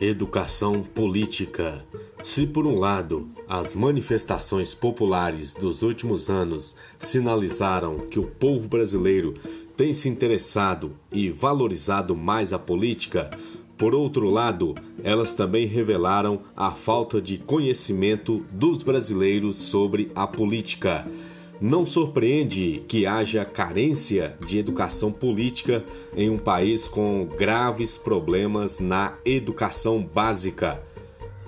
Educação política. Se, por um lado, as manifestações populares dos últimos anos sinalizaram que o povo brasileiro tem se interessado e valorizado mais a política, por outro lado, elas também revelaram a falta de conhecimento dos brasileiros sobre a política. Não surpreende que haja carência de educação política em um país com graves problemas na educação básica.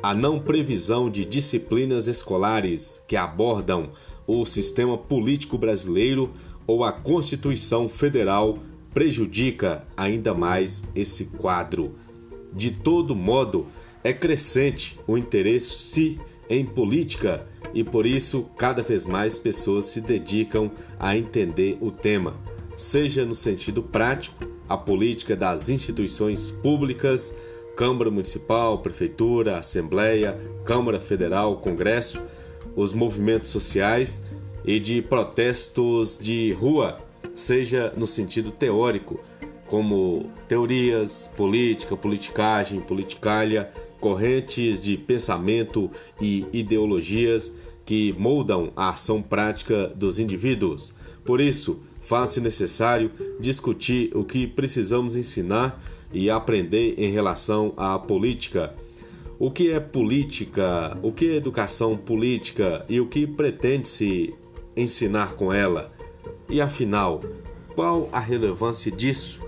A não previsão de disciplinas escolares que abordam o sistema político brasileiro ou a Constituição Federal prejudica ainda mais esse quadro. De todo modo, é crescente o interesse em política e por isso cada vez mais pessoas se dedicam a entender o tema, seja no sentido prático, a política das instituições públicas, Câmara Municipal, Prefeitura, Assembleia, Câmara Federal, Congresso, os movimentos sociais e de protestos de rua, seja no sentido teórico, como teorias, política, politicagem, politicalha, correntes de pensamento e ideologias que moldam a ação prática dos indivíduos. Por isso, faz-se necessário discutir o que precisamos ensinar e aprender em relação à política. O que é política? O que é educação política e o que pretende-se ensinar com ela? E afinal, qual a relevância disso?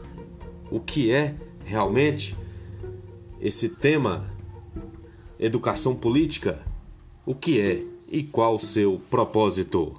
O que é realmente esse tema? Educação política? O que é? e qual o seu propósito.